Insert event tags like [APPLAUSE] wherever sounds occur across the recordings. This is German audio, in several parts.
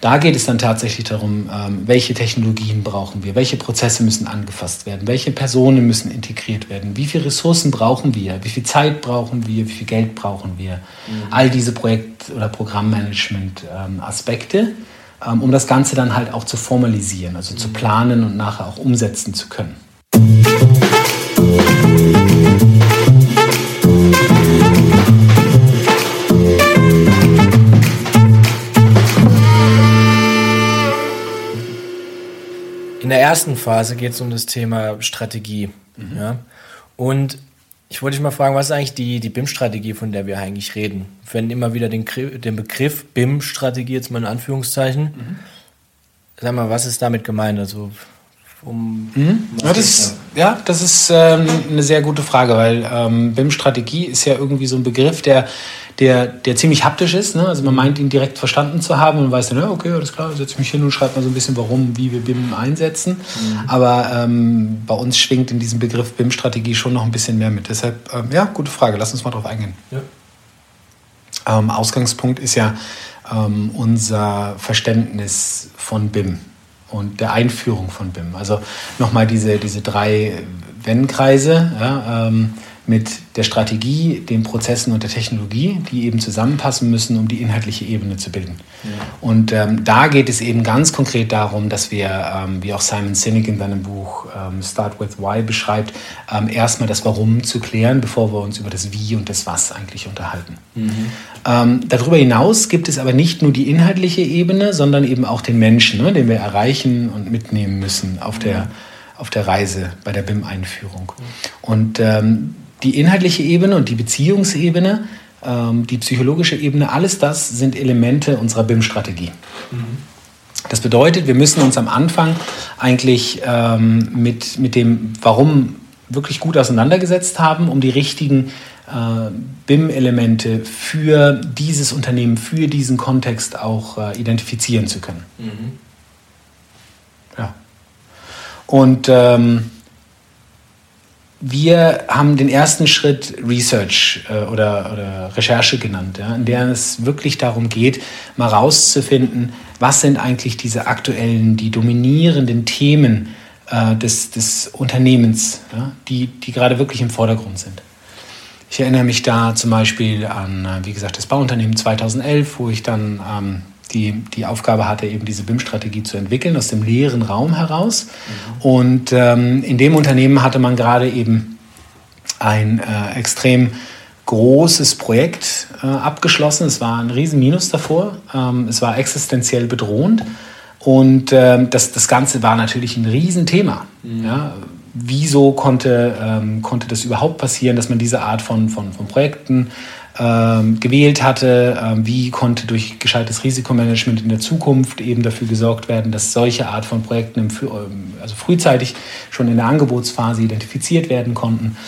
Da geht es dann tatsächlich darum, ähm, welche Technologien brauchen wir, welche Prozesse müssen angefasst werden, welche Personen müssen integriert werden, wie viele Ressourcen brauchen wir, wie viel Zeit brauchen wir, wie viel Geld brauchen wir. Mhm. All diese Projekt- oder Programmmanagement-Aspekte, ähm, ähm, um das Ganze dann halt auch zu formalisieren, also zu mhm. planen und nachher auch umsetzen zu können. In der ersten Phase geht es um das Thema Strategie. Mhm. Ja? Und ich wollte dich mal fragen, was ist eigentlich die, die BIM-Strategie, von der wir eigentlich reden? Wir verwenden immer wieder den, den Begriff BIM-Strategie, jetzt mal in Anführungszeichen. Mhm. Sag mal, was ist damit gemeint? Also, um mhm. ja, das, ja, das ist ähm, eine sehr gute Frage, weil ähm, BIM-Strategie ist ja irgendwie so ein Begriff, der der, der ziemlich haptisch ist. Ne? Also man meint ihn direkt verstanden zu haben und weiß dann, ja, okay, alles klar, setze mich hin und schreibe mal so ein bisschen, warum, wie wir BIM einsetzen. Mhm. Aber ähm, bei uns schwingt in diesem Begriff BIM-Strategie schon noch ein bisschen mehr mit. Deshalb, ähm, ja, gute Frage, lass uns mal drauf eingehen. Ja. Ähm, Ausgangspunkt ist ja ähm, unser Verständnis von BIM und der Einführung von BIM. Also nochmal diese, diese drei Wenn-Kreise. Ja, ähm, mit der Strategie, den Prozessen und der Technologie, die eben zusammenpassen müssen, um die inhaltliche Ebene zu bilden. Ja. Und ähm, da geht es eben ganz konkret darum, dass wir, ähm, wie auch Simon Sinek in seinem Buch ähm, Start with Why beschreibt, ähm, erstmal das Warum zu klären, bevor wir uns über das Wie und das Was eigentlich unterhalten. Mhm. Ähm, darüber hinaus gibt es aber nicht nur die inhaltliche Ebene, sondern eben auch den Menschen, ne, den wir erreichen und mitnehmen müssen auf der, auf der Reise bei der BIM-Einführung. Und ähm, die inhaltliche Ebene und die Beziehungsebene, ähm, die psychologische Ebene, alles das sind Elemente unserer BIM-Strategie. Mhm. Das bedeutet, wir müssen uns am Anfang eigentlich ähm, mit, mit dem Warum wirklich gut auseinandergesetzt haben, um die richtigen äh, BIM-Elemente für dieses Unternehmen, für diesen Kontext auch äh, identifizieren zu können. Mhm. Ja. Und ähm, wir haben den ersten Schritt Research äh, oder, oder, Recherche genannt, ja, in der es wirklich darum geht, mal rauszufinden, was sind eigentlich diese aktuellen, die dominierenden Themen äh, des, des Unternehmens, ja, die, die gerade wirklich im Vordergrund sind. Ich erinnere mich da zum Beispiel an, äh, wie gesagt, das Bauunternehmen 2011, wo ich dann ähm, die, die Aufgabe hatte, eben diese BIM-Strategie zu entwickeln, aus dem leeren Raum heraus. Mhm. Und ähm, in dem Unternehmen hatte man gerade eben ein äh, extrem großes Projekt äh, abgeschlossen. Es war ein Riesenminus davor. Ähm, es war existenziell bedrohend. Und ähm, das, das Ganze war natürlich ein Riesenthema. Mhm. Ja, wieso konnte, ähm, konnte das überhaupt passieren, dass man diese Art von, von, von Projekten ähm, gewählt hatte, ähm, wie konnte durch gescheites Risikomanagement in der Zukunft eben dafür gesorgt werden, dass solche Art von Projekten im, ähm, also frühzeitig schon in der Angebotsphase identifiziert werden konnten.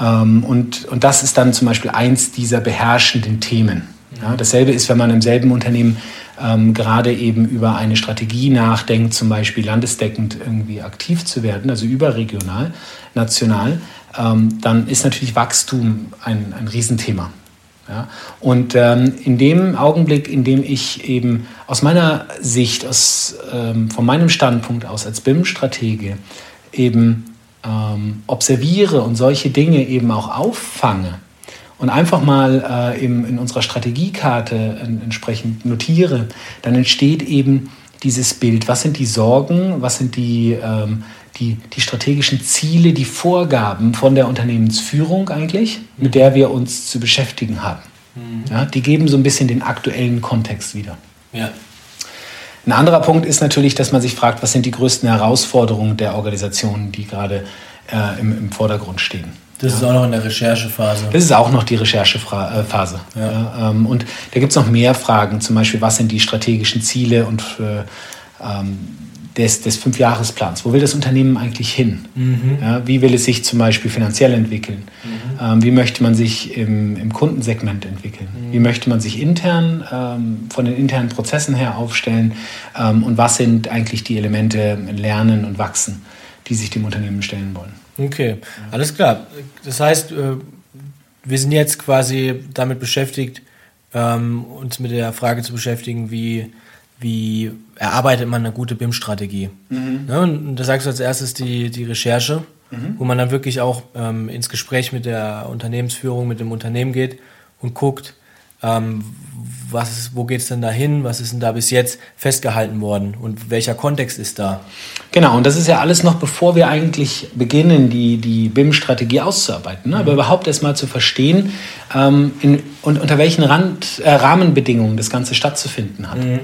Ähm, und, und das ist dann zum Beispiel eins dieser beherrschenden Themen. Ja, dasselbe ist, wenn man im selben Unternehmen ähm, gerade eben über eine Strategie nachdenkt, zum Beispiel landesdeckend irgendwie aktiv zu werden, also überregional, national, ähm, dann ist natürlich Wachstum ein, ein Riesenthema. Ja? Und ähm, in dem Augenblick, in dem ich eben aus meiner Sicht, aus, ähm, von meinem Standpunkt aus als BIM-Stratege eben ähm, observiere und solche Dinge eben auch auffange und einfach mal äh, in, in unserer Strategiekarte entsprechend notiere, dann entsteht eben dieses Bild. Was sind die Sorgen? Was sind die, ähm, die, die strategischen Ziele, die Vorgaben von der Unternehmensführung eigentlich, mit der wir uns zu beschäftigen haben. Mhm. Ja, die geben so ein bisschen den aktuellen Kontext wieder. Ja. Ein anderer Punkt ist natürlich, dass man sich fragt, was sind die größten Herausforderungen der Organisationen, die gerade äh, im, im, Vordergrund stehen. Das ja. ist auch noch in der Recherchephase. Das ist auch noch die Recherchephase. Ja. Ja, ähm, und da gibt es noch mehr Fragen, zum Beispiel, was sind die strategischen Ziele und äh, ähm, des, des Fünfjahresplans. Wo will das Unternehmen eigentlich hin? Mhm. Ja, wie will es sich zum Beispiel finanziell entwickeln? Mhm. Ähm, wie möchte man sich im, im Kundensegment entwickeln? Mhm. Wie möchte man sich intern ähm, von den internen Prozessen her aufstellen? Ähm, und was sind eigentlich die Elemente Lernen und Wachsen, die sich dem Unternehmen stellen wollen? Okay, alles klar. Das heißt, äh, wir sind jetzt quasi damit beschäftigt, ähm, uns mit der Frage zu beschäftigen, wie wie erarbeitet man eine gute BIM-Strategie. Mhm. Ne, und da sagst du als erstes die, die Recherche, mhm. wo man dann wirklich auch ähm, ins Gespräch mit der Unternehmensführung, mit dem Unternehmen geht und guckt, ähm, was ist, wo geht es denn dahin, was ist denn da bis jetzt festgehalten worden und welcher Kontext ist da? Genau, und das ist ja alles noch bevor wir eigentlich beginnen, die, die BIM-Strategie auszuarbeiten. Ne? Aber mhm. überhaupt erstmal zu verstehen ähm, in, und unter welchen Rand, äh, Rahmenbedingungen das Ganze stattzufinden hat. Mhm.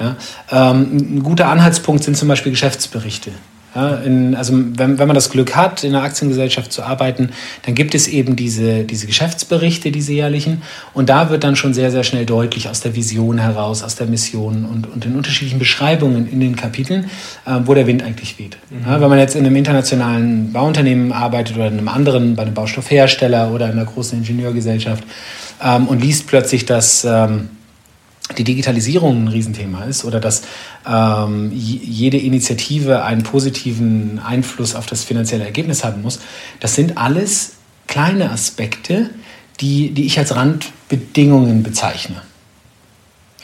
Ja? Ähm, ein guter Anhaltspunkt sind zum Beispiel Geschäftsberichte. Ja, in, also wenn, wenn man das Glück hat, in einer Aktiengesellschaft zu arbeiten, dann gibt es eben diese, diese Geschäftsberichte, diese jährlichen. Und da wird dann schon sehr, sehr schnell deutlich aus der Vision heraus, aus der Mission und, und den unterschiedlichen Beschreibungen in den Kapiteln, äh, wo der Wind eigentlich weht. Mhm. Ja, wenn man jetzt in einem internationalen Bauunternehmen arbeitet oder in einem anderen, bei einem Baustoffhersteller oder in einer großen Ingenieurgesellschaft ähm, und liest plötzlich, dass... Ähm, die Digitalisierung ein Riesenthema ist oder dass ähm, jede Initiative einen positiven Einfluss auf das finanzielle Ergebnis haben muss, das sind alles kleine Aspekte, die, die ich als Randbedingungen bezeichne.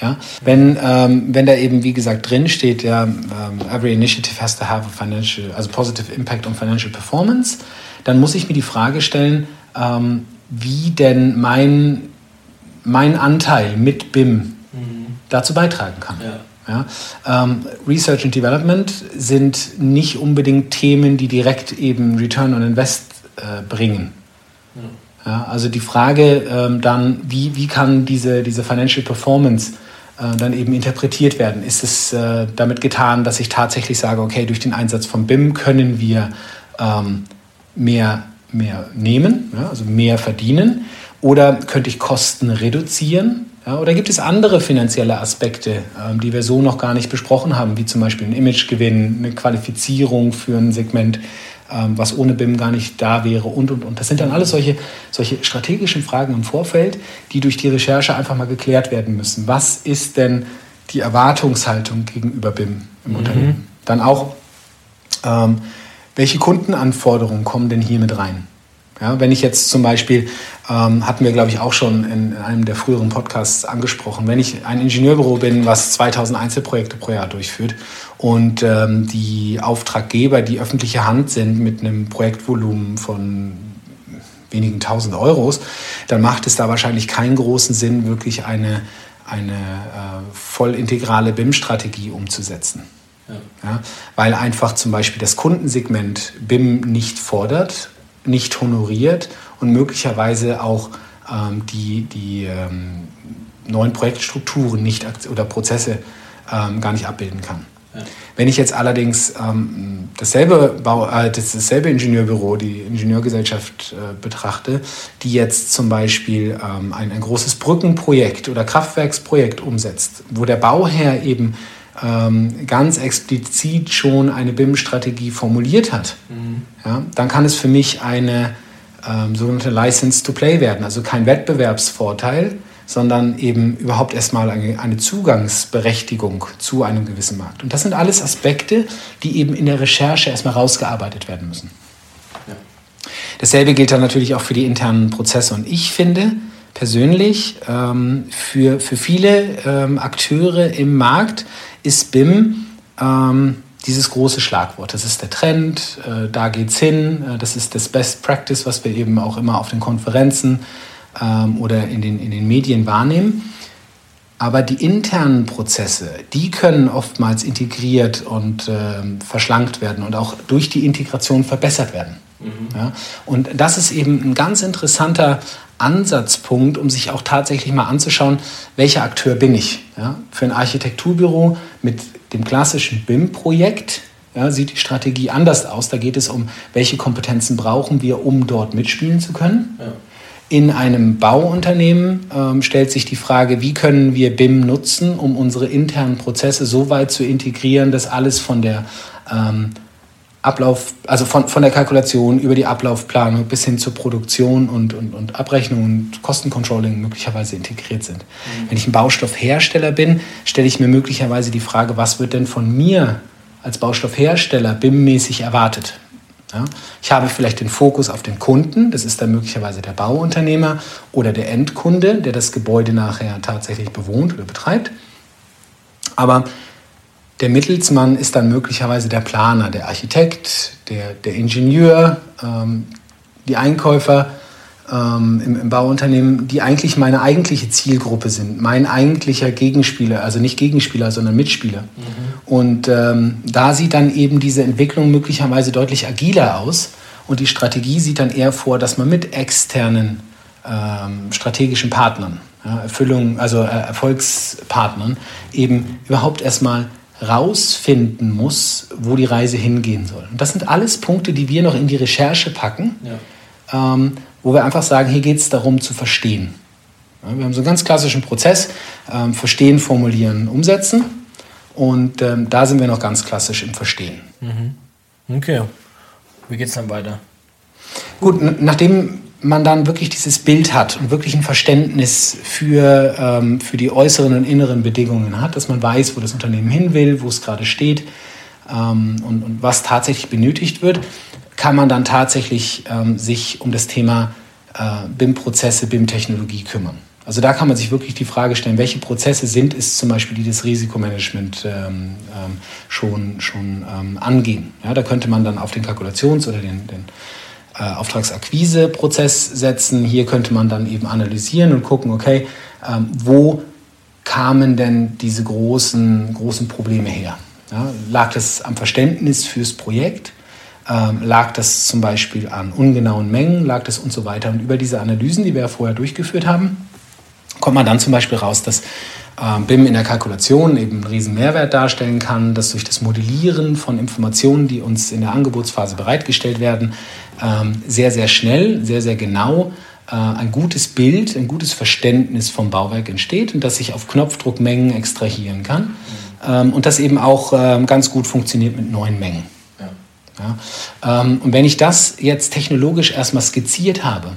Ja? Wenn, ähm, wenn da eben, wie gesagt, drin steht, ja, ähm, every initiative has to have a financial, also positive impact on financial performance, dann muss ich mir die Frage stellen, ähm, wie denn mein, mein Anteil mit BIM dazu beitragen kann. Ja. Ja, ähm, Research and Development sind nicht unbedingt Themen, die direkt eben Return on Invest äh, bringen. Ja. ja. also die Frage ähm, dann, wie, wie kann diese, diese Financial Performance äh, dann eben interpretiert werden? Ist es äh, damit getan, dass ich tatsächlich sage, okay, durch den Einsatz von BIM können wir ähm, mehr, mehr nehmen, also mehr verdienen? Oder könnte ich Kosten reduzieren? Ja, oder gibt es andere finanzielle Aspekte, ähm, die wir so noch gar nicht besprochen haben, wie zum Beispiel ein Imagegewinn, eine Qualifizierung für ein Segment, ähm, was ohne BIM gar nicht da wäre und, und, und. Das sind dann alles solche, solche strategischen Fragen im Vorfeld, die durch die Recherche einfach mal geklärt werden müssen. Was ist denn die Erwartungshaltung gegenüber BIM im mhm. Unternehmen? Dann auch, ähm, welche Kundenanforderungen kommen denn hier mit rein? Ja, wenn ich jetzt zum Beispiel, ähm, hatten wir glaube ich auch schon in einem der früheren Podcasts angesprochen, wenn ich ein Ingenieurbüro bin, was 2000 Einzelprojekte pro Jahr durchführt und ähm, die Auftraggeber die öffentliche Hand sind mit einem Projektvolumen von wenigen tausend Euros, dann macht es da wahrscheinlich keinen großen Sinn, wirklich eine, eine äh, voll integrale BIM-Strategie umzusetzen. Ja. Ja, weil einfach zum Beispiel das Kundensegment BIM nicht fordert nicht honoriert und möglicherweise auch ähm, die, die ähm, neuen Projektstrukturen nicht oder Prozesse ähm, gar nicht abbilden kann. Ja. Wenn ich jetzt allerdings ähm, dasselbe, Bau, äh, dasselbe Ingenieurbüro, die Ingenieurgesellschaft äh, betrachte, die jetzt zum Beispiel ähm, ein, ein großes Brückenprojekt oder Kraftwerksprojekt umsetzt, wo der Bauherr eben ähm, ganz explizit schon eine BIM-Strategie formuliert hat, mhm. ja, dann kann es für mich eine ähm, sogenannte License to Play werden. Also kein Wettbewerbsvorteil, sondern eben überhaupt erstmal eine, eine Zugangsberechtigung zu einem gewissen Markt. Und das sind alles Aspekte, die eben in der Recherche erstmal rausgearbeitet werden müssen. Ja. Dasselbe gilt dann natürlich auch für die internen Prozesse. Und ich finde, persönlich ähm, für, für viele ähm, Akteure im Markt ist BIM ähm, dieses große Schlagwort. Das ist der Trend, äh, da geht's hin, äh, das ist das Best Practice, was wir eben auch immer auf den Konferenzen ähm, oder in den, in den Medien wahrnehmen. Aber die internen Prozesse, die können oftmals integriert und äh, verschlankt werden und auch durch die Integration verbessert werden. Mhm. Ja? Und das ist eben ein ganz interessanter Ansatzpunkt, um sich auch tatsächlich mal anzuschauen, welcher Akteur bin ich. Ja? Für ein Architekturbüro mit dem klassischen BIM-Projekt ja, sieht die Strategie anders aus. Da geht es um, welche Kompetenzen brauchen wir, um dort mitspielen zu können. Ja. In einem Bauunternehmen ähm, stellt sich die Frage, wie können wir BIM nutzen, um unsere internen Prozesse so weit zu integrieren, dass alles von der ähm, Ablauf, also von, von der Kalkulation über die Ablaufplanung bis hin zur Produktion und, und, und Abrechnung und Kostencontrolling möglicherweise integriert sind. Mhm. Wenn ich ein Baustoffhersteller bin, stelle ich mir möglicherweise die Frage, was wird denn von mir als Baustoffhersteller BIM-mäßig erwartet? Ja? Ich habe vielleicht den Fokus auf den Kunden, das ist dann möglicherweise der Bauunternehmer oder der Endkunde, der das Gebäude nachher tatsächlich bewohnt oder betreibt. Aber der Mittelsmann ist dann möglicherweise der Planer, der Architekt, der, der Ingenieur, ähm, die Einkäufer ähm, im, im, Bauunternehmen, die eigentlich meine eigentliche Zielgruppe sind, mein eigentlicher Gegenspieler, also nicht Gegenspieler, sondern Mitspieler. Mhm. Und ähm, da sieht dann eben diese Entwicklung möglicherweise deutlich agiler aus und die Strategie sieht dann eher vor, dass man mit externen ähm, strategischen Partnern, Erfüllung, also äh, Erfolgspartnern, eben überhaupt erstmal rausfinden muss, wo die Reise hingehen soll. Und das sind alles Punkte, die wir noch in die Recherche packen, ja. ähm, wo wir einfach sagen, hier geht es darum zu verstehen. Ja, wir haben so einen ganz klassischen Prozess, ähm, verstehen, formulieren, umsetzen. Und ähm, da sind wir noch ganz klassisch im Verstehen. Mhm. Okay. Wie geht es dann weiter? Gut, nachdem man dann wirklich dieses Bild hat und wirklich ein Verständnis für, ähm, für die äußeren und inneren Bedingungen hat, dass man weiß, wo das Unternehmen hin will, wo es gerade steht ähm, und, und, was tatsächlich benötigt wird, kann man dann tatsächlich ähm, sich um das Thema äh, BIM-Prozesse, BIM-Technologie kümmern. Also da kann man sich wirklich die Frage stellen, welche Prozesse sind es zum Beispiel, die das Risikomanagement ähm, ähm, schon, schon ähm, angehen. Ja, da könnte man dann auf den Kalkulations- oder den, den äh, Auftragsakquise-Prozess setzen. Hier könnte man dann eben analysieren und gucken, okay, ähm, wo kamen denn diese großen, großen Probleme her? Ja, lag das am Verständnis fürs Projekt? Ähm, lag das zum Beispiel an ungenauen Mengen? Lag das und so weiter? Und über diese Analysen, die wir ja vorher durchgeführt haben, kommt man dann zum Beispiel raus, dass äh, BIM in der Kalkulation eben einen riesen Mehrwert darstellen kann, dass durch das Modellieren von Informationen, die uns in der Angebotsphase bereitgestellt werden, ähm, sehr, sehr schnell, sehr, sehr genau äh, ein gutes Bild, ein gutes Verständnis vom Bauwerk entsteht und dass ich auf Knopfdruck Mengen extrahieren kann ähm, und das eben auch ähm, ganz gut funktioniert mit neuen Mengen. Ja. Ja, und wenn ich das jetzt technologisch erstmal skizziert habe,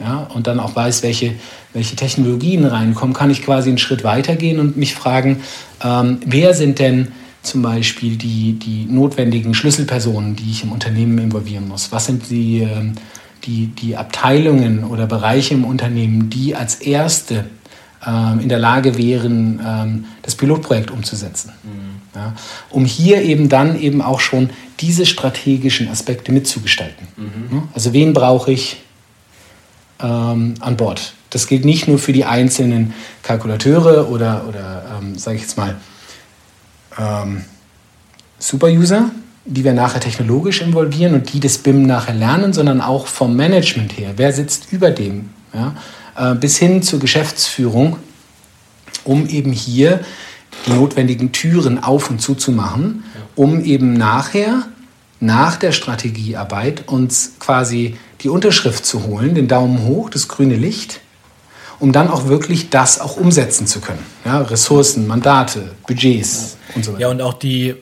ja, und dann auch weiß, welche, welche Technologien reinkommen, kann ich quasi einen Schritt weitergehen und mich fragen, ähm, wer sind denn zum Beispiel die, die notwendigen Schlüsselpersonen, die ich im Unternehmen involvieren muss? Was sind die, ähm, die, die Abteilungen oder Bereiche im Unternehmen, die als erste ähm, in der Lage wären, ähm, das Pilotprojekt umzusetzen? Mhm. Ja, um hier eben dann eben auch schon diese strategischen Aspekte mitzugestalten. Mhm. Also wen brauche ich? Ähm, an Bord. Das gilt nicht nur für die einzelnen Kalkulateure oder, oder ähm, sage ich jetzt mal, ähm, Super-User, die wir nachher technologisch involvieren und die das BIM nachher lernen, sondern auch vom Management her. Wer sitzt über dem? Ja? Äh, bis hin zur Geschäftsführung, um eben hier die notwendigen Türen auf und zu zu machen, um eben nachher, nach der Strategiearbeit, uns quasi die Unterschrift zu holen, den Daumen hoch, das grüne Licht, um dann auch wirklich das auch umsetzen zu können. Ja, Ressourcen, Mandate, Budgets und so weiter. Ja, und auch die,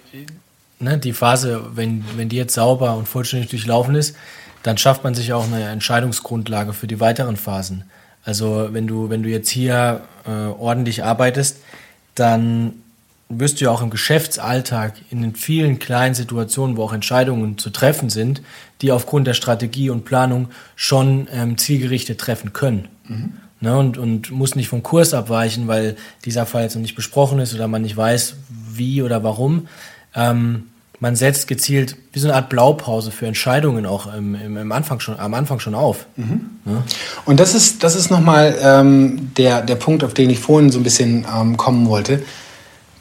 ne, die Phase, wenn, wenn die jetzt sauber und vollständig durchlaufen ist, dann schafft man sich auch eine Entscheidungsgrundlage für die weiteren Phasen. Also wenn du, wenn du jetzt hier äh, ordentlich arbeitest, dann wirst du ja auch im Geschäftsalltag in den vielen kleinen Situationen, wo auch Entscheidungen zu treffen sind, die aufgrund der Strategie und Planung schon ähm, zielgerichtet treffen können. Mhm. Ne, und, und muss nicht vom Kurs abweichen, weil dieser Fall jetzt noch nicht besprochen ist oder man nicht weiß, wie oder warum. Ähm, man setzt gezielt wie so eine Art Blaupause für Entscheidungen auch im, im, im Anfang schon, am Anfang schon auf. Mhm. Ja. Und das ist, das ist nochmal ähm, der, der Punkt, auf den ich vorhin so ein bisschen ähm, kommen wollte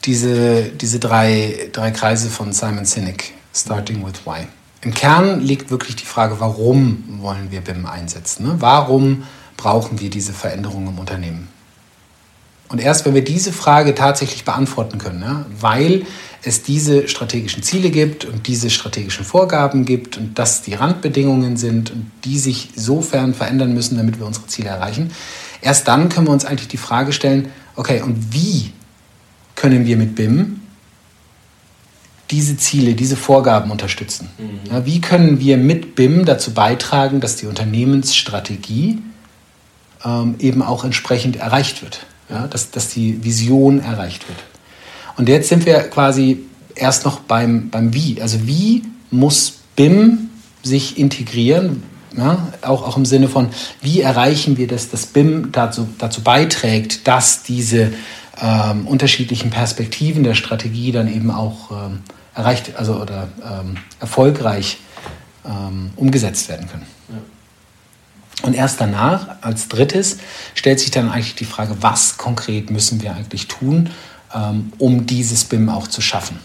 diese, diese drei, drei Kreise von Simon Sinek, starting with why. Im Kern liegt wirklich die Frage, warum wollen wir BIM einsetzen? Ne? Warum brauchen wir diese Veränderung im Unternehmen? Und erst wenn wir diese Frage tatsächlich beantworten können, ja, weil es diese strategischen Ziele gibt und diese strategischen Vorgaben gibt und das die Randbedingungen sind und die sich sofern verändern müssen, damit wir unsere Ziele erreichen, erst dann können wir uns eigentlich die Frage stellen, okay, und wie können wir mit BIM diese Ziele, diese Vorgaben unterstützen? Mhm. Ja, wie können wir mit BIM dazu beitragen, dass die Unternehmensstrategie ähm, eben auch entsprechend erreicht wird? Ja, dass, dass die Vision erreicht wird. Und jetzt sind wir quasi erst noch beim, beim Wie. Also wie muss BIM sich integrieren? Ja, auch, auch im Sinne von, wie erreichen wir das, dass BIM dazu, dazu beiträgt, dass diese ähm, unterschiedlichen Perspektiven der Strategie dann eben auch ähm, erreicht, also oder ähm, erfolgreich ähm, umgesetzt werden können. Ja. Und erst danach, als drittes, stellt sich dann eigentlich die Frage, was konkret müssen wir eigentlich tun, ähm, um dieses BIM auch zu schaffen.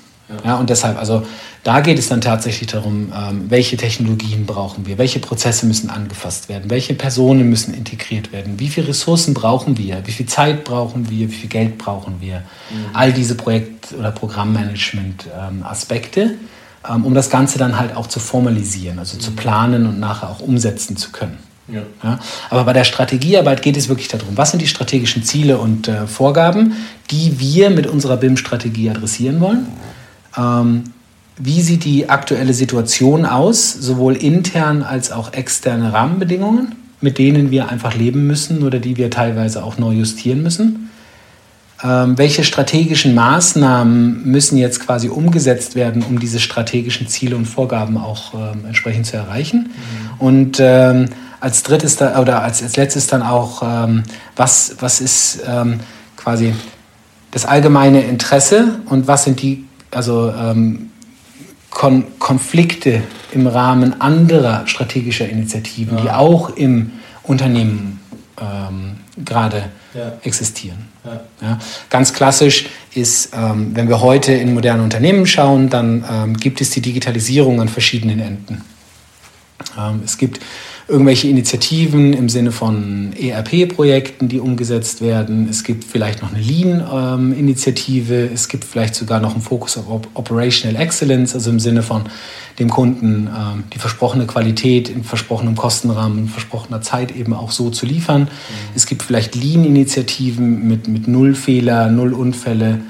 Ja. und deshalb, also da geht es dann tatsächlich darum, ähm, welche Technologien brauchen wir, welche Prozesse müssen angefasst werden, welche Personen müssen integriert werden, wie viele Ressourcen brauchen wir, wie viel Zeit brauchen wir, wie viel Geld brauchen wir. Mhm. All diese Projekt- oder Programmmanagement-Aspekte, ähm, um das Ganze dann halt auch zu formalisieren, also mhm. zu planen und nachher auch umsetzen zu können. Ja. Ja, aber bei der Strategiearbeit geht es wirklich darum, was sind die strategischen Ziele und äh, Vorgaben, die wir mit unserer BIM-Strategie adressieren wollen. Ähm, wie sieht die aktuelle Situation aus, sowohl intern als auch externe Rahmenbedingungen, mit denen wir einfach leben müssen oder die wir teilweise auch neu justieren müssen? Ähm, welche strategischen Maßnahmen müssen jetzt quasi umgesetzt werden, um diese strategischen Ziele und Vorgaben auch ähm, entsprechend zu erreichen? Mhm. Und ähm, als drittes da, oder als, als letztes dann auch, ähm, was, was ist ähm, quasi das allgemeine Interesse und was sind die also, ähm, Kon Konflikte im Rahmen anderer strategischer Initiativen, ja. die auch im Unternehmen ähm, gerade ja. existieren. Ja. Ganz klassisch ist, ähm, wenn wir heute in moderne Unternehmen schauen, dann ähm, gibt es die Digitalisierung an verschiedenen Enden. Ähm, es gibt irgendwelche Initiativen im Sinne von ERP-Projekten, die umgesetzt werden. Es gibt vielleicht noch eine Lean-Initiative. es gibt vielleicht sogar noch einen Fokus auf Operational Excellence, also im Sinne von dem Kunden ähm, die versprochene Qualität in versprochenem Kostenrahmen, in versprochener Zeit eben auch so zu liefern. Mhm. Es gibt vielleicht Lean-Initiativen mit, mit Null Fehler, Null Unfälle,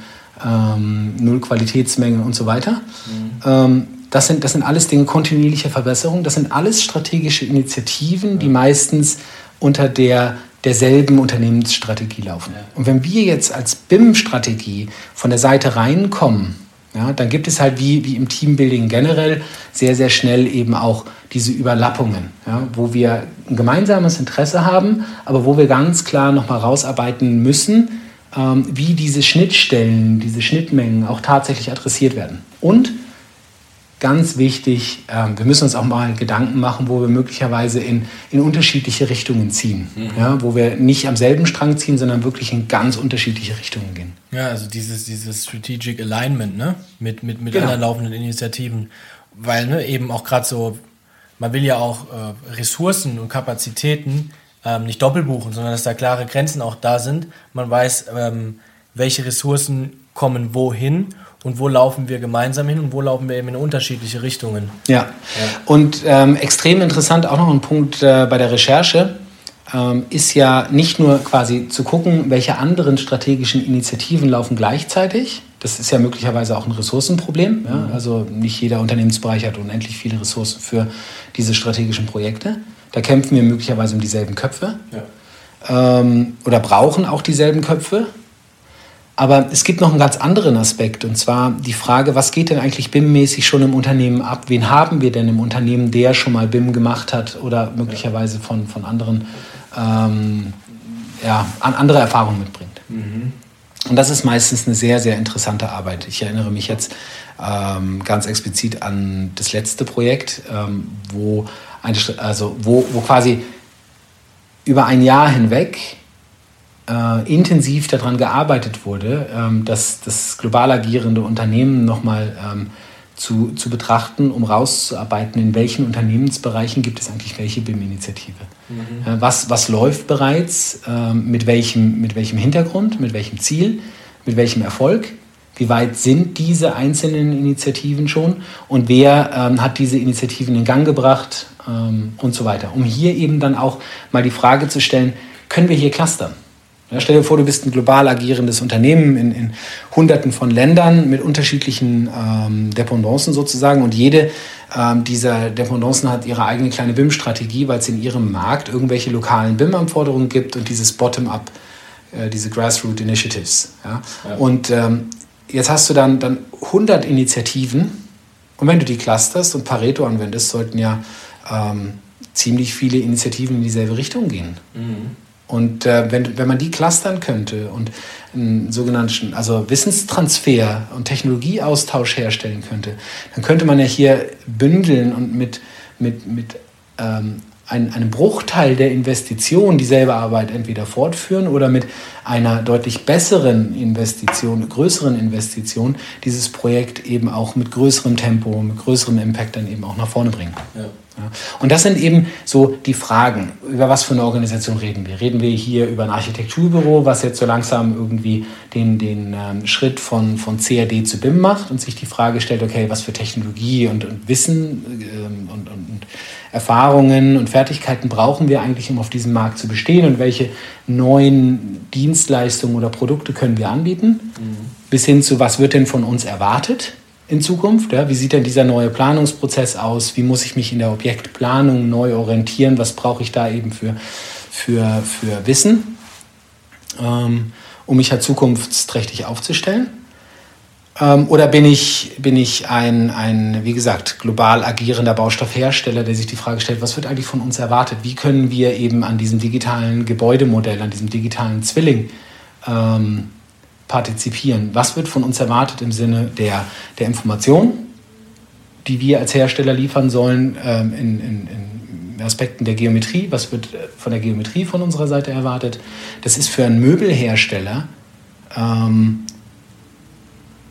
ähm, Null Qualitätsmengen und so weiter. Mhm. Ähm, das sind, das sind alles Dinge kontinuierlicher Verbesserung. Das sind alles strategische Initiativen, die meistens unter der, derselben Unternehmensstrategie laufen. Und wenn wir jetzt als BIM-Strategie von der Seite reinkommen, ja, dann gibt es halt wie, wie im Teambuilding generell sehr, sehr schnell eben auch diese Überlappungen, ja, wo wir ein gemeinsames Interesse haben, aber wo wir ganz klar nochmal rausarbeiten müssen, ähm, wie diese Schnittstellen, diese Schnittmengen auch tatsächlich adressiert werden. Und ganz wichtig, ähm, wir müssen uns auch mal Gedanken machen, wo wir möglicherweise in, in unterschiedliche Richtungen ziehen. Mhm. Ja, wo wir nicht am selben Strang ziehen, sondern wirklich in ganz unterschiedliche Richtungen gehen. Ja, also dieses, dieses Strategic Alignment ne? mit, mit, mit genau. anderen laufenden Initiativen. Weil ne, eben auch gerade so, man will ja auch äh, Ressourcen und Kapazitäten ähm, nicht doppelt buchen, sondern dass da klare Grenzen auch da sind. Man weiß, ähm, welche Ressourcen kommen wohin und wo laufen wir gemeinsam hin und wo laufen wir eben in unterschiedliche Richtungen. Ja, ja. und ähm, extrem interessant auch noch ein Punkt äh, bei der Recherche ähm, ist ja nicht nur quasi zu gucken, welche anderen strategischen Initiativen laufen gleichzeitig. Das ist ja möglicherweise auch ein Ressourcenproblem. Ja? Mhm. Also nicht jeder Unternehmensbereich hat unendlich viele Ressourcen für diese strategischen Projekte. Da kämpfen wir möglicherweise um dieselben Köpfe. Ja. Ähm, oder brauchen auch dieselben Köpfe. Aber es gibt noch einen ganz anderen Aspekt und zwar die Frage, was geht denn eigentlich BIM-mäßig schon im Unternehmen ab? Wen haben wir denn im Unternehmen, der schon mal BIM gemacht hat oder möglicherweise von, von anderen ähm, ja, andere Erfahrungen mitbringt? Mhm. Und das ist meistens eine sehr, sehr interessante Arbeit. Ich erinnere mich jetzt ähm, ganz explizit an das letzte Projekt, ähm, wo, eine, also wo, wo quasi über ein Jahr hinweg äh, intensiv daran gearbeitet wurde, ähm, dass das global agierende Unternehmen nochmal ähm, zu, zu betrachten, um rauszuarbeiten, in welchen Unternehmensbereichen gibt es eigentlich welche BIM-Initiative. Mhm. Äh, was, was läuft bereits, äh, mit, welchem, mit welchem Hintergrund, mit welchem Ziel, mit welchem Erfolg, wie weit sind diese einzelnen Initiativen schon und wer ähm, hat diese Initiativen in Gang gebracht ähm, und so weiter. Um hier eben dann auch mal die Frage zu stellen, können wir hier clustern? Ja, stell dir vor, du bist ein global agierendes Unternehmen in, in Hunderten von Ländern mit unterschiedlichen ähm, Dependancen sozusagen und jede ähm, dieser Dependancen hat ihre eigene kleine BIM-Strategie, weil es in ihrem Markt irgendwelche lokalen BIM-Anforderungen gibt und dieses Bottom-up, äh, diese Grassroot Initiatives. Ja? ja. Und ähm, jetzt hast du dann, dann 100 Initiativen und wenn du die clusterst und Pareto anwendest, sollten ja ähm, ziemlich viele Initiativen in dieselbe Richtung gehen. Mhm. Und äh, wenn, wenn man die clustern könnte und einen sogenannten also Wissenstransfer und Technologieaustausch herstellen könnte, dann könnte man ja hier bündeln und mit, mit, mit ähm, ein, einem Bruchteil der Investition dieselbe Arbeit entweder fortführen oder mit einer deutlich besseren Investition, größeren Investition dieses Projekt eben auch mit größerem Tempo, mit größerem Impact dann eben auch nach vorne bringen. Ja. Ja. Und das sind eben so die Fragen, über was für eine Organisation reden wir? Reden wir hier über ein Architekturbüro, was jetzt so langsam irgendwie den, den ähm, Schritt von, von CAD zu BIM macht und sich die Frage stellt, okay, was für Technologie und, und Wissen ähm, und, und, und Erfahrungen und Fertigkeiten brauchen wir eigentlich, um auf diesem Markt zu bestehen und welche neuen Dienstleistungen oder Produkte können wir anbieten, mhm. bis hin zu, was wird denn von uns erwartet in Zukunft? Ja? Wie sieht denn dieser neue Planungsprozess aus? Wie muss ich mich in der Objektplanung neu orientieren? Was brauche ich da eben für, für, für Wissen, ähm, um mich halt zukunftsträchtig aufzustellen? Ähm, oder bin ich, bin ich ein, ein, wie gesagt, global agierender Baustoffhersteller, der sich die Frage stellt, was wird eigentlich von uns erwartet? Wie können wir eben an diesem digitalen Gebäudemodell, an diesem digitalen Zwilling ähm, partizipieren? Was wird von uns erwartet im Sinne der, der Information, die wir als Hersteller liefern sollen ähm, in, in, in Aspekten der Geometrie? Was wird äh, von der Geometrie von unserer Seite erwartet? Das ist für einen Möbelhersteller ähm,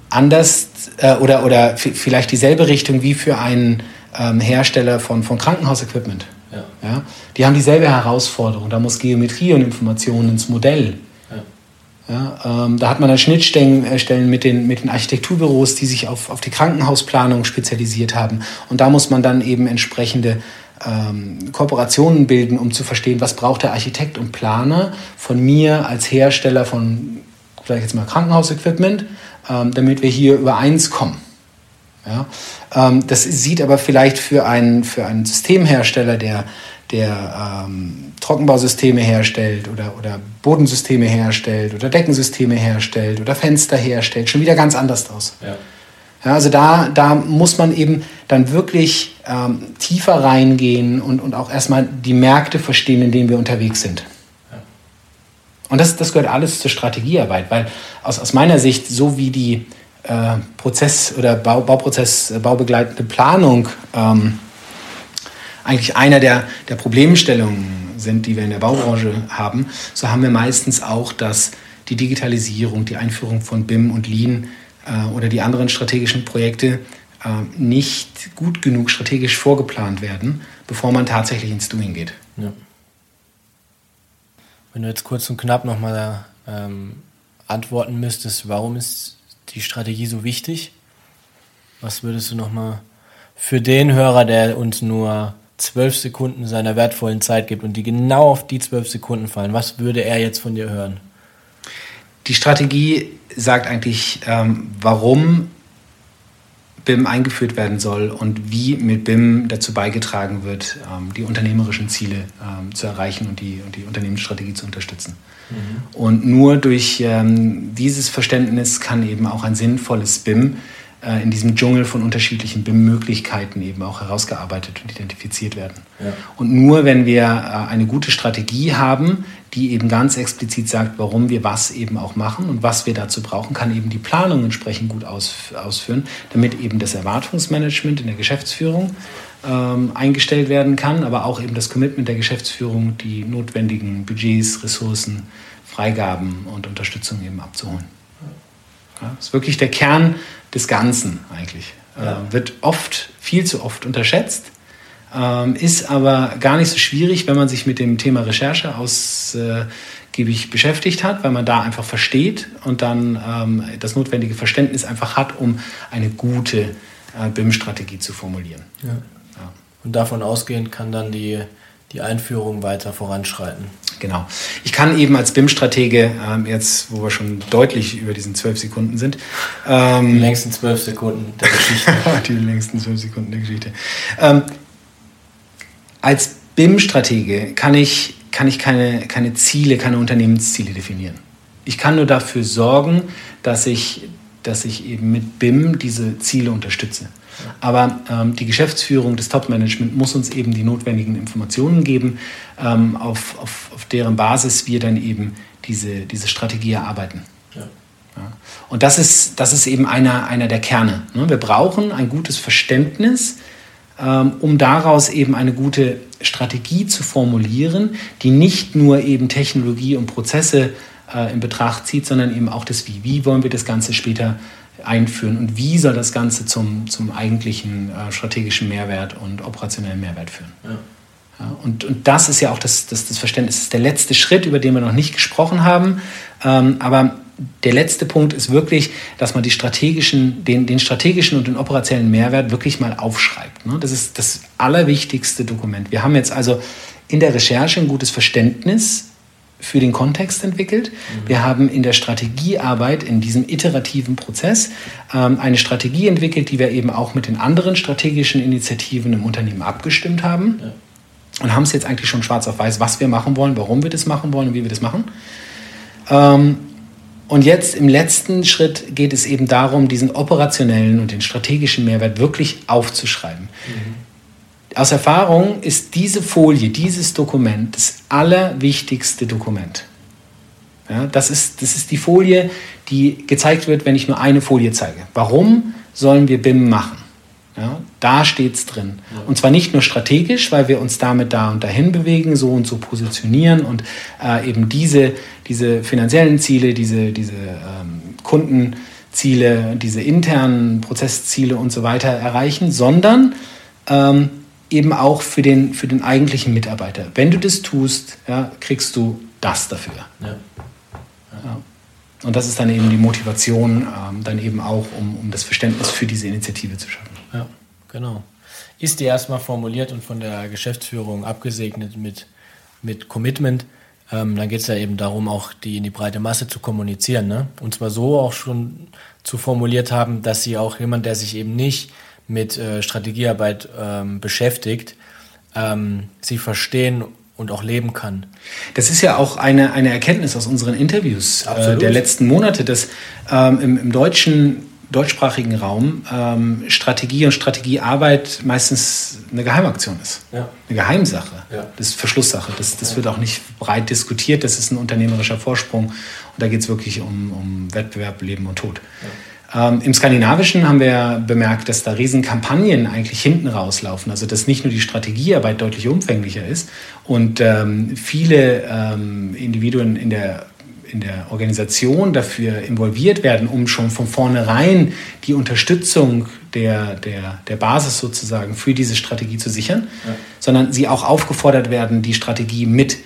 anders äh, oder, oder vielleicht dieselbe Richtung wie für einen ähm, Hersteller von, von Krankenhausequipment. Ja. Ja? Die haben dieselbe Herausforderung. Da muss Geometrie und Information ins Modell. Ja, ähm, da hat man dann Schnittstellen äh, mit, den, mit den Architekturbüros, die sich auf, auf die Krankenhausplanung spezialisiert haben. Und da muss man dann eben entsprechende ähm, Kooperationen bilden, um zu verstehen, was braucht der Architekt und Planer von mir als Hersteller von, sag ich jetzt mal, Krankenhausequipment damit wir hier übereins kommen. Ja? Ähm, das sieht aber vielleicht für einen, für einen Systemhersteller, der, der ähm, Trockenbausysteme herstellt oder, oder Bodensysteme herstellt oder Deckensysteme herstellt oder Fenster herstellt, schon wieder ganz anders aus. Ja. Ja, also da, da muss man eben dann wirklich ähm, tiefer reingehen und, und auch erstmal die Märkte verstehen, in denen wir unterwegs sind. Und das, das gehört alles zur Strategiearbeit, weil aus, aus meiner Sicht, so wie die äh, Prozess- oder Bau, Bauprozess, äh, baubegleitende Planung ähm, eigentlich einer der, der Problemstellungen sind, die wir in der Baubranche haben, so haben wir meistens auch, dass die Digitalisierung, die Einführung von BIM und Lean äh, oder die anderen strategischen Projekte äh, nicht gut genug strategisch vorgeplant werden, bevor man tatsächlich ins Doing geht. Ja. Wenn du jetzt kurz und knapp nochmal ähm, antworten müsstest, warum ist die Strategie so wichtig? Was würdest du nochmal für den Hörer, der uns nur zwölf Sekunden seiner wertvollen Zeit gibt und die genau auf die zwölf Sekunden fallen, was würde er jetzt von dir hören? Die Strategie sagt eigentlich, ähm, warum BIM eingeführt werden soll und wie mit BIM dazu beigetragen wird, ähm, die unternehmerischen Ziele ähm, zu erreichen und die, und die Unternehmensstrategie zu unterstützen. Mhm. Und nur durch ähm, dieses Verständnis kann eben auch ein sinnvolles BIM äh, in diesem Dschungel von unterschiedlichen BIM-Möglichkeiten eben auch herausgearbeitet und identifiziert werden. Ja. Und nur wenn wir äh, eine gute Strategie haben, die eben ganz explizit sagt, warum wir was eben auch machen und was wir dazu brauchen, kann eben die Planung entsprechend gut aus, ausführen, damit eben das Erwartungsmanagement in der Geschäftsführung ähm, eingestellt werden kann, aber auch eben das Commitment der Geschäftsführung, die notwendigen Budgets, Ressourcen, Freigaben und Unterstützung eben abzuholen. Ja, das ist wirklich der Kern des Ganzen eigentlich. Ja. Äh, wird oft, viel zu oft unterschätzt ähm, ist aber gar nicht so schwierig, wenn man sich mit dem Thema Recherche ausgiebig beschäftigt hat, weil man da einfach versteht und dann ähm, das notwendige Verständnis einfach hat, um eine gute äh, BIM-Strategie zu formulieren. Ja. Ja. Und davon ausgehend kann dann die, die Einführung weiter voranschreiten. Genau. Ich kann eben als BIM-Stratege, ähm, jetzt wo wir schon deutlich über diesen zwölf Sekunden sind. Ähm, die längsten zwölf Sekunden der [LAUGHS] Geschichte. die längsten zwölf Sekunden der Geschichte. Ähm, als BIM-Stratege kann ich, kann ich keine, keine Ziele, keine Unternehmensziele definieren. Ich kann nur dafür sorgen, dass ich dass ich eben mit BIM diese Ziele unterstütze. Aber ähm, die Geschäftsführung, das Top-Management muss uns eben die notwendigen Informationen geben, ähm, auf, auf, auf deren Basis wir dann eben diese, diese Strategie erarbeiten. Ja. Ja. Und das ist, das ist eben einer, einer der Kerne. Ne? Wir brauchen ein gutes Verständnis, ähm, um daraus eben eine gute Strategie zu formulieren, die nicht nur eben Technologie und Prozesse äh, in Betracht zieht, sondern eben auch das Wie. Wie wollen wir das Ganze später einführen und wie soll das Ganze zum, zum eigentlichen äh, strategischen Mehrwert und operationellen Mehrwert führen. Ja. Ja, und, und das ist ja auch das, das, das Verständnis, das ist der letzte Schritt, über den wir noch nicht gesprochen haben. Ähm, aber der letzte Punkt ist wirklich, dass man die strategischen, den, den strategischen und den operationellen Mehrwert wirklich mal aufschreibt. Ne? Das ist das allerwichtigste Dokument. Wir haben jetzt also in der Recherche ein gutes Verständnis für den Kontext entwickelt. Mhm. Wir haben in der Strategiearbeit, in diesem iterativen Prozess, ähm, eine Strategie entwickelt, die wir eben auch mit den anderen strategischen Initiativen im Unternehmen abgestimmt haben. Und haben es jetzt eigentlich schon schwarz auf weiß, was wir machen wollen, warum wir das machen wollen und wie wir das machen. Ähm, und jetzt im letzten Schritt geht es eben darum, diesen operationellen und den strategischen Mehrwert wirklich aufzuschreiben. Mhm aus Erfahrung ist diese Folie, dieses Dokument das allerwichtigste Dokument. Ja, das, ist, das ist die Folie, die gezeigt wird, wenn ich nur eine Folie zeige. Warum sollen wir BIM machen? Ja, da steht es drin. Und zwar nicht nur strategisch, weil wir uns damit da und dahin bewegen, so und so positionieren und äh, eben diese, diese finanziellen Ziele, diese, diese ähm, Kundenziele, diese internen Prozessziele und so weiter erreichen, sondern ähm, eben auch für den, für den eigentlichen Mitarbeiter. Wenn du das tust, ja, kriegst du das dafür. Ja. Ja. Und das ist dann eben die Motivation, ähm, dann eben auch, um, um das Verständnis für diese Initiative zu schaffen. Ja, genau. Ist die erstmal formuliert und von der Geschäftsführung abgesegnet mit, mit Commitment, ähm, dann geht es ja eben darum, auch die in die breite Masse zu kommunizieren. Ne? Und zwar so auch schon zu formuliert haben, dass sie auch jemand, der sich eben nicht mit äh, Strategiearbeit ähm, beschäftigt, ähm, sie verstehen und auch leben kann. Das ist ja auch eine, eine Erkenntnis aus unseren Interviews äh, der letzten Monate, dass ähm, im, im, deutschen, deutschsprachigen Raum ähm, Strategie und Strategiearbeit meistens eine Geheimaktion ist. Ja. Eine Geheimsache. Ja. Das ist Verschlusssache. Das, das ja. wird auch nicht breit diskutiert. Das ist ein unternehmerischer Vorsprung. Und da geht es wirklich um, um Wettbewerb, Leben und Tod. Ähm, Im Skandinavischen haben wir bemerkt, dass da Riesenkampagnen eigentlich hinten rauslaufen. Also dass nicht nur die Strategiearbeit deutlich umfänglicher ist und ähm, viele ähm, Individuen in der, in der Organisation dafür involviert werden, um schon von vornherein die Unterstützung der, der, der Basis sozusagen für diese Strategie zu sichern, ja. sondern sie auch aufgefordert werden, die Strategie mit,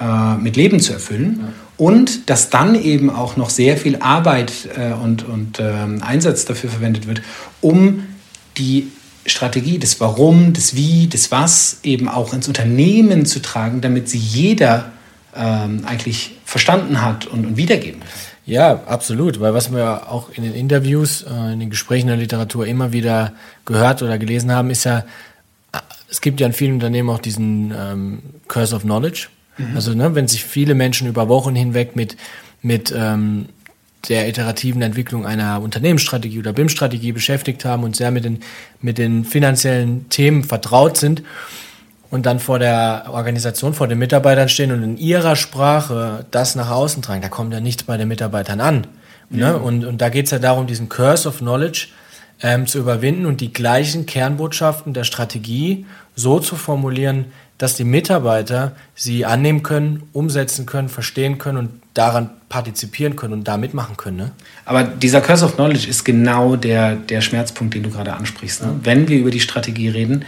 äh, mit Leben zu erfüllen. Ja und dass dann eben auch noch sehr viel Arbeit äh, und, und ähm, Einsatz dafür verwendet wird, um die Strategie, das Warum, das Wie, das Was eben auch ins Unternehmen zu tragen, damit sie jeder ähm, eigentlich verstanden hat und, und wiedergeben kann. Ja, absolut, weil was wir auch in den Interviews, äh, in den Gesprächen der Literatur immer wieder gehört oder gelesen haben, ist ja, es gibt ja in vielen Unternehmen auch diesen ähm, Curse of Knowledge. Mhm. Also ne, wenn sich viele Menschen über Wochen hinweg mit, mit ähm, der iterativen Entwicklung einer Unternehmensstrategie oder BIM-Strategie beschäftigt haben und sehr mit den, mit den finanziellen Themen vertraut sind und dann vor der Organisation, vor den Mitarbeitern stehen und in ihrer Sprache das nach außen tragen, da kommt ja nichts bei den Mitarbeitern an. Ne? Ja. Ne? Und, und da geht es ja darum, diesen Curse of Knowledge ähm, zu überwinden und die gleichen Kernbotschaften der Strategie so zu formulieren, dass die Mitarbeiter sie annehmen können, umsetzen können, verstehen können und daran partizipieren können und da mitmachen können. Ne? Aber dieser Curse of Knowledge ist genau der, der Schmerzpunkt, den du gerade ansprichst. Ne? Ja. Wenn wir über die Strategie reden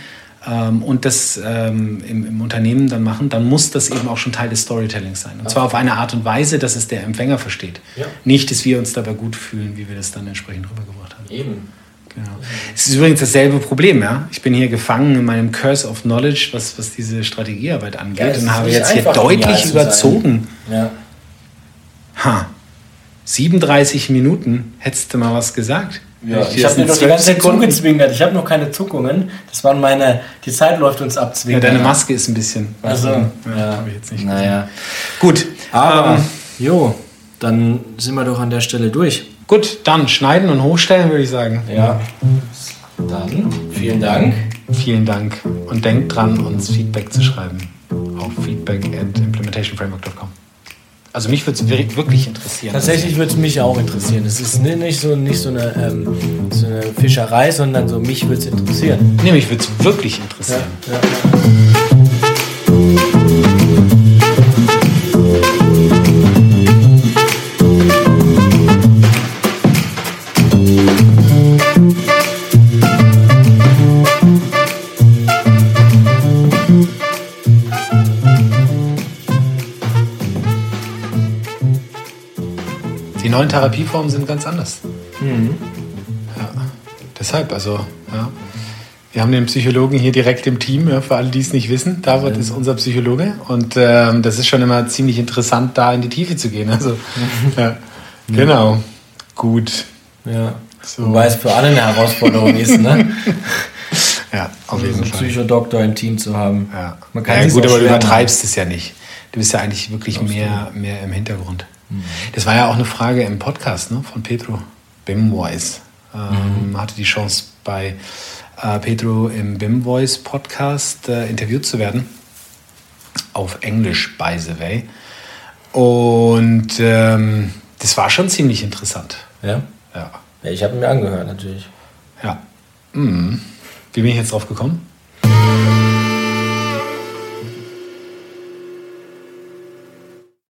ähm, und das ähm, im, im, Unternehmen dann machen, dann muss das eben auch schon Teil des Storytellings sein. Und zwar auf eine Art und Weise, dass es der Empfänger versteht. Ja. Nicht, dass wir uns dabei gut fühlen, wie wir das dann entsprechend rübergebracht haben. Eben. Genau. Es ist übrigens dasselbe Problem, ja. Ich bin hier gefangen in meinem Curse of Knowledge, was, was diese Strategiearbeit angeht, ja, und habe jetzt hier deutlich überzogen. Ja. Ha. 37 Minuten, hättest du mal was gesagt? Ja, ich, ich habe mir doch die ganze Zeit zugezwingert. Ich habe noch keine Zuckungen. Das waren meine. Die Zeit läuft uns ab. Ja, deine Maske ist ein bisschen. Also, ja, ja. habe ich jetzt nicht. Naja. Gut. Aber, ähm, jo, dann sind wir doch an der Stelle durch. Gut, dann schneiden und hochstellen, würde ich sagen. Ja. Dann vielen Dank. Vielen Dank. Und denkt dran, uns Feedback zu schreiben. Auf feedback at implementationframework.com. Also mich würde es wirklich interessieren. Tatsächlich würde es mich auch interessieren. Es ist nicht so, nicht so, eine, ähm, so eine Fischerei, sondern so mich würde es interessieren. Nee, mich würde es wirklich interessieren. Ja, ja. Neuen Therapieformen sind ganz anders. Mhm. Ja, deshalb, also, ja. Wir haben den Psychologen hier direkt im Team, ja, für alle, die es nicht wissen. David ja. ist unser Psychologe und ähm, das ist schon immer ziemlich interessant, da in die Tiefe zu gehen. Also, [LAUGHS] ja. Genau, gut. Ja. So. Wobei es für alle eine Herausforderung ist, ne? [LAUGHS] Ja, auf jeden also Fall. Psychodoktor im Team zu haben. Ja, Man kann ja gut, aber du übertreibst es ja nicht. Du bist ja eigentlich wirklich mehr, mehr im Hintergrund. Das war ja auch eine Frage im Podcast ne, von Pedro Bimwise. Ähm, mhm. Hatte die Chance bei äh, Pedro im Bimvoice Podcast äh, interviewt zu werden. Auf Englisch, by the way. Und ähm, das war schon ziemlich interessant. Ja? Ja. ja ich habe mir angehört, natürlich. Ja. Mhm. Wie bin ich jetzt drauf gekommen?